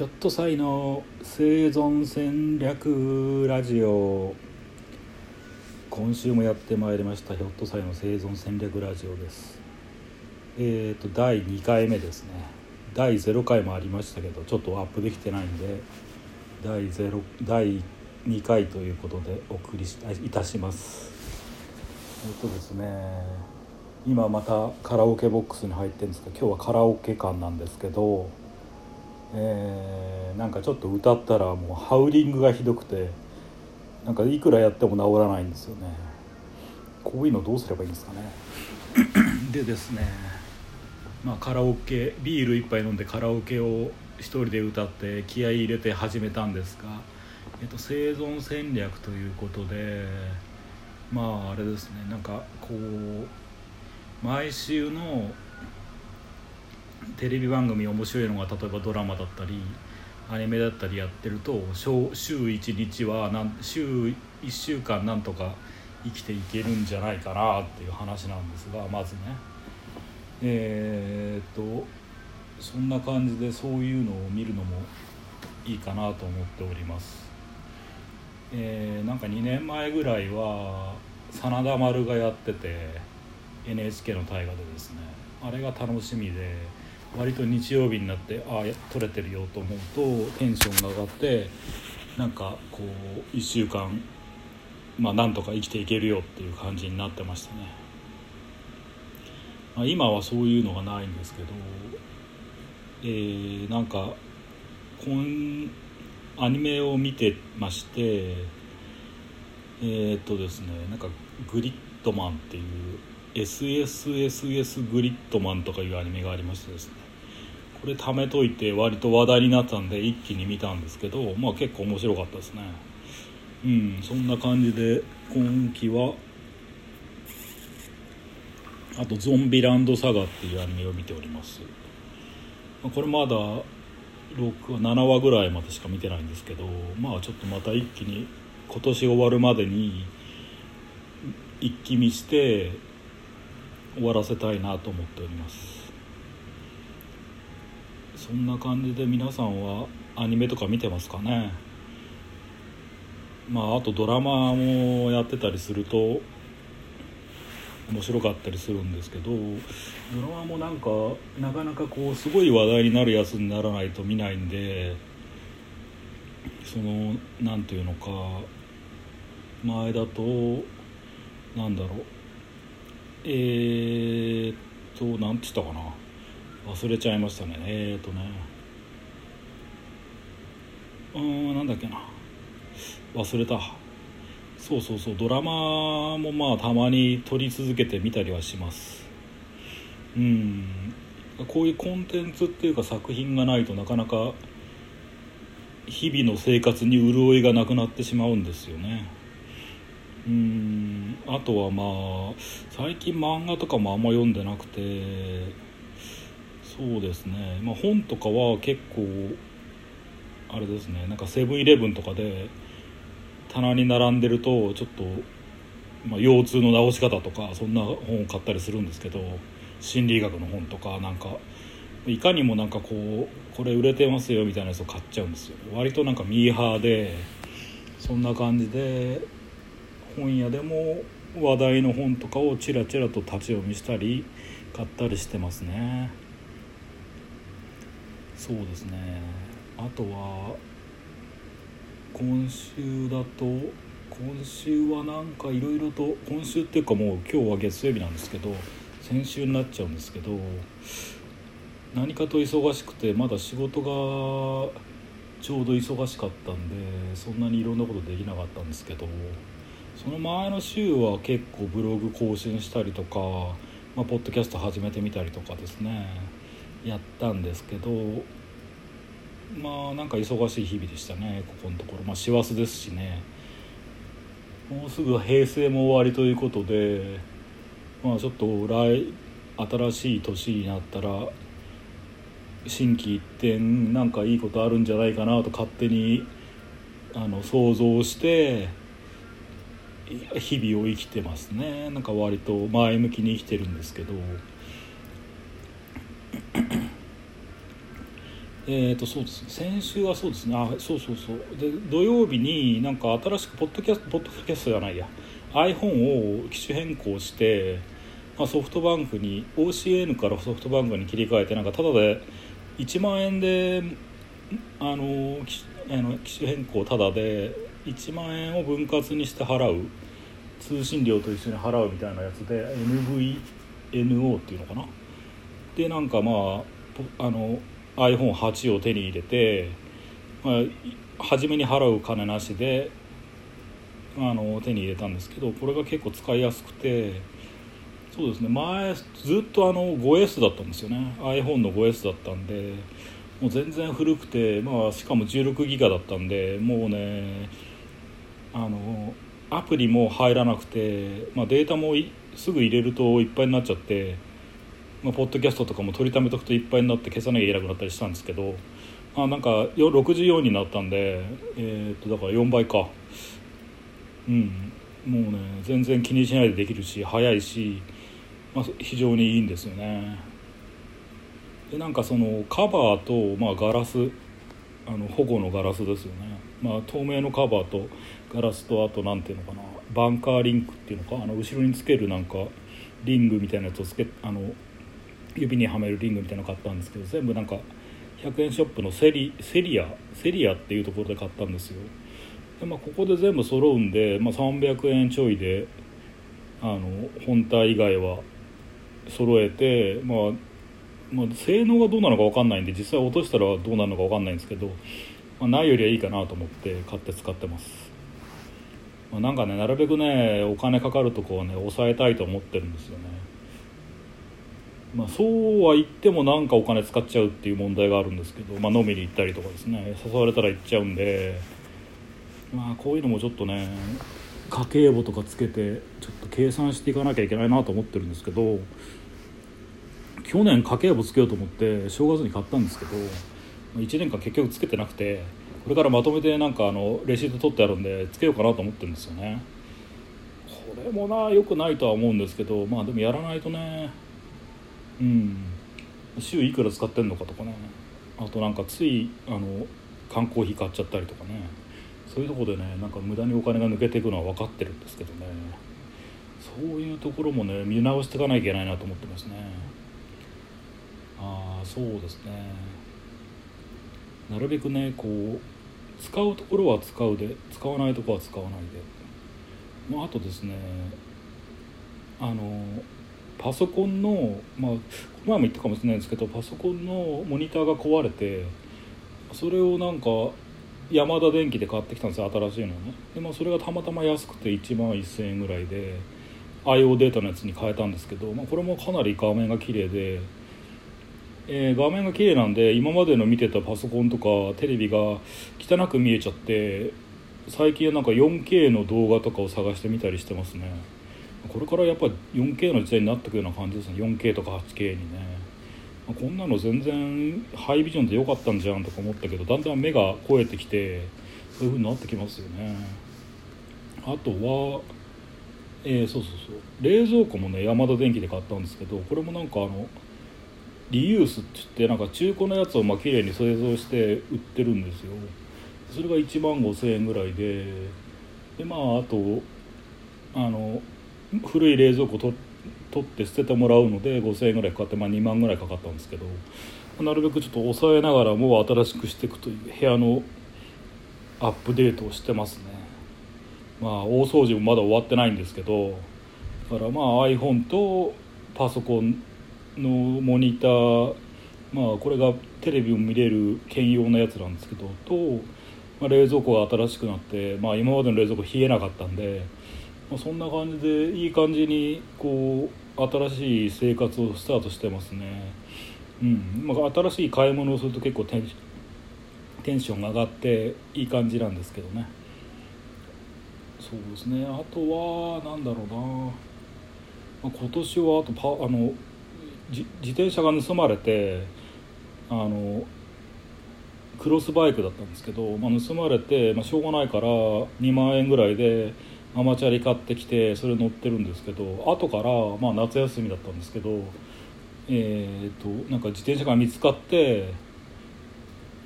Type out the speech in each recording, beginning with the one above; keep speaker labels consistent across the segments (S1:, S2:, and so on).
S1: ひょっと祭の生存戦略ラジオ。今週もやってまいりましたひょっと祭の生存戦略ラジオです。えっ、ー、と第2回目ですね。第0回もありましたけどちょっとアップできてないんで第0第2回ということでお送りいたします。えっ、とですね今またカラオケボックスに入ってるんですが今日はカラオケ館なんですけどえー、なんかちょっと歌ったらもうハウリングがひどくてなんかいくらやっても治らないんですよね。こういうのどうすればいいんですかね。でですねまあカラオケビール1杯飲んでカラオケを一人で歌って気合い入れて始めたんですが、えっと、生存戦略ということでまああれですねなんかこう毎週のテレビ番組面白いのが例えばドラマだったりアニメだったりやってると週1日は週1週間なんとか生きていけるんじゃないかなっていう話なんですがまずねえー、っとそんな感じでそういうのを見るのもいいかなと思っております。えー、なんか2年前ぐらいは真田丸がやってて NHK の大河でですねあれが楽しみで割と日曜日になってああ撮れてるよと思うとテンションが上がってなんかこう1週間まあなんとか生きていけるよっていう感じになってましたね、まあ、今はそういうのがないんですけどえー、なんか今アニメを見てましてえー、っとですねなんかグリッドマンっていう SSSS グリッドマンとかいうアニメがありましてですね。これ貯めといて割と話題になったんで一気に見たんですけどまあ結構面白かったですね。うんそんな感じで今期はあと「ゾンビランドサガ」っていうアニメを見ております。これまだ6 7話ぐらいまでしか見てないんですけどまあちょっとまた一気に今年終わるまでに一気見して終わらせたいなと思っております。そんな感じで皆さんはアニメとか見てますかね？まああとドラマもやってたりすると面白かったりするんですけどドラマもなんかなかなかこうすごい話題になるやつにならないと見ないんでその何て言うのか前だとなんだろう。えー、っと何て言ったかな。忘れちゃいましたね。えー、っとね。うんなんだっけな。忘れた。そうそうそう。ドラマもまあたまに撮り続けてみたりはします。うん。こういうコンテンツっていうか作品がないとなかなか日々の生活に潤いがなくなってしまうんですよね。うんあとはまあ最近漫画とかもあんま読んでなくてそうですね、まあ、本とかは結構あれですね。なんかセブンイレブンとかで棚に並んでるとちょっと、まあ、腰痛の治し方とかそんな本を買ったりするんですけど心理学の本とかなんかいかにもなんかこうこれ売れてますよみたいなやつを買っちゃうんですよ。割となんかミーハーでそんな感じで本屋でも話題の本とかをちらちらと立ち読みしたり買ったりしてますね。そうですね。あとは今週だと今週はなんかいろいろと今週っていうかもう今日は月曜日なんですけど先週になっちゃうんですけど何かと忙しくてまだ仕事がちょうど忙しかったんでそんなにいろんなことできなかったんですけどその前の週は結構ブログ更新したりとか、まあ、ポッドキャスト始めてみたりとかですねやったんですけどまあなんか忙しい日々でしたねここのところ。まあ師走ですしね。もうすぐ平成も終わりということでまあちょっと来新しい年になったら心機一転なんかいいことあるんじゃないかなと勝手にあの想像して日々を生きてますね。なんか割と前向きに生きてるんですけど。えー、とそうです先週はそうですね。あそうそうそう。で土曜日になんか新しくポッドキャストポッドキャストじゃないや。iPhone を機種変更して、まあ、ソフトバンクに OCN からソフトバンクに切り替えてなんかただで1万円であの機あの機種変更ただで1万円を分割にして払う。通信料と一緒に払うみたいなやつで NVNO っていうのかな？でなんかまああの iPhone8 を手に入れて、まあ、初めに払う金なしであの手に入れたんですけどこれが結構使いやすくてそうですね。前ずっとあの 5S だったんですよね。iPhone の 5S だったんでもう全然古くて、まあ、しかも16ギガだったんでもうねあのアプリも入らなくて、まあ、データもすぐ入れるといっぱいになっちゃって、まあ、ポッドキャストとかも取りためとくといっぱいになって消さなきゃいけなくなったりしたんですけど、まあ、なんか64になったんで、えー、っとだから4倍か。うん。もうね全然気にしないでできるし早いし、まあ、非常にいいんですよね。でなんかそのカバーと、まあ、ガラスあの保護のガラスですよね、まあ、透明のカバーとガラスとあと何ていうのかなバンカーリンクっていうのかあの後ろにつけるなんかリングみたいなやつをつけあの指にはめるリングみたいなの買ったんですけど全部なんか100円ショップのセリセリアセリアっていうところで買ったんですよ。で、まあ、ここで全部揃うんで、まあ、300円ちょいであの本体以外は揃えて、まあ、まあ性能がどうなのか分かんないんで実際落としたらどうなるのか分かんないんですけど、まあ、ないよりはいいかなと思って買って使ってます。まあ、なんかねなるべくねお金かかるとこをね抑えたいと思ってるんですよね。まあそうは言ってもなんかお金使っちゃうっていう問題があるんですけど、まあ、飲みに行ったりとかですね。誘われたら行っちゃうんでまあこういうのもちょっとね家計簿とかつけてちょっと計算していかなきゃいけないなと思ってるんですけど去年家計簿つけようと思って正月に買ったんですけど1年間結局つけてなくてこれからまとめてなんかあのレシート取ってあるんでつけようかなと思ってるんですよね。これもな良くないとは思うんですけどまあでもやらないとね。うん。週いくら使ってんのかとかね。あとなんかついあの缶コーヒー買っちゃったりとかね。そういうとこでねなんか無駄にお金が抜けていくのは分かってるんですけどね。そういうところもね見直していかなきゃいけないなと思ってますね。ああそうですね。なるべくねこう使うところは使うで使わないところは使わないで、まあ、あとですねあのパソコンのまあ前も言ったかもしれないんですけどパソコンのモニターが壊れてそれをなんかヤマダ電機で買ってきたんですよ新しいのね。で、まあ、それがたまたま安くて1万1000円ぐらいで IO データのやつに変えたんですけど、まあ、これもかなり画面が綺麗でえー、画面が綺麗なんで今までの見てたパソコンとかテレビが汚く見えちゃって最近はなんか 4K の動画とかを探してみたりしてますね。これからやっぱ 4K の時代になってくるような感じですね。4K とか 8K にね。こんなの全然ハイビジョンで良かったんじゃんとか思ったけどだんだん目が肥えてきてそういう風になってきますよね。あとはえー、そうそうそう。冷蔵庫もねヤマダ電機で買ったんですけどこれもなんかあのリユースって言ってなんか中古のやつをまあ綺麗に製造して売ってるんですよ。それが1万5000円ぐらいで。でまああとあの古い冷蔵庫と取って捨ててもらうので5000円ぐらいかかって、まあ、2万ぐらいかかったんですけどなるべくちょっと抑えながらもう新しくしていくという部屋のアップデートをしてますね。まあ大掃除もまだ終わってないんですけどだからまあ iPhone とパソコンのモニターまあこれがテレビを見れる兼用のやつなんですけどと、まあ、冷蔵庫が新しくなって、まあ、今までの冷蔵庫冷えなかったんで、まあ、そんな感じでいい感じにこう新しい生活をスタートしてますね。うん。まあ、新しい買い物をすると結構テンテンションが上がっていい感じなんですけどね。そうですね。あとは何だろうな、まあ、今年はあとパあの自転車が盗まれてあのクロスバイクだったんですけど、まあ、盗まれて、まあ、しょうがないから2万円ぐらいでママチャリ買ってきてそれ乗ってるんですけど後から、まあ、夏休みだったんですけど、えーと、なんか自転車が見つかって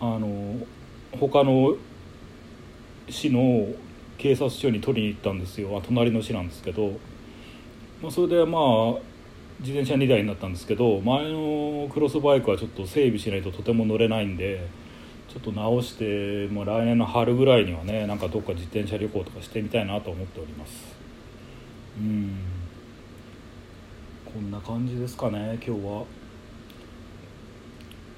S1: あの他の市の警察署に取りに行ったんですよ。隣の市なんですけど、まあ、それでまあ自転車2台になったんですけど前のクロスバイクはちょっと整備しないととても乗れないんでちょっと直してもう来年の春ぐらいにはねなんかどっか自転車旅行とかしてみたいなと思っておりますうんこんな感じですかね今日は。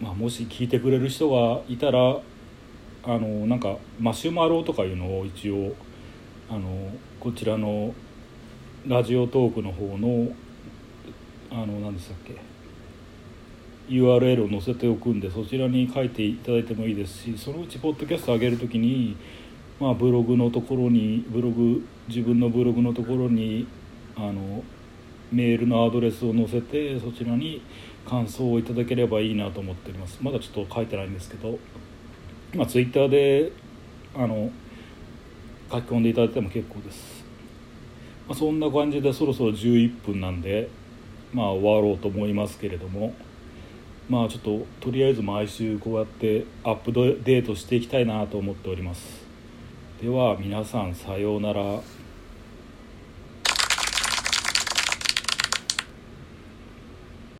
S1: まあ、もし聞いてくれる人がいたらあのなんかマシュマロとかいうのを一応あのこちらのラジオトークの方のあの何でしたっけ？URL を載せておくんでそちらに書いていただいてもいいですしそのうちポッドキャスト上げる時に、まあ、ブログのところにブログ自分のブログのところにあのメールのアドレスを載せてそちらに感想をいただければいいなと思っております。まだちょっと書いてないんですけどまあツイッターであの書き込んでいただいても結構です、まあ、そんな感じでそろそろ11分なんでまあ終わろうと思いますけれどもまあちょっととりあえず毎週こうやってアップデートしていきたいなと思っております。では皆さんさようなら。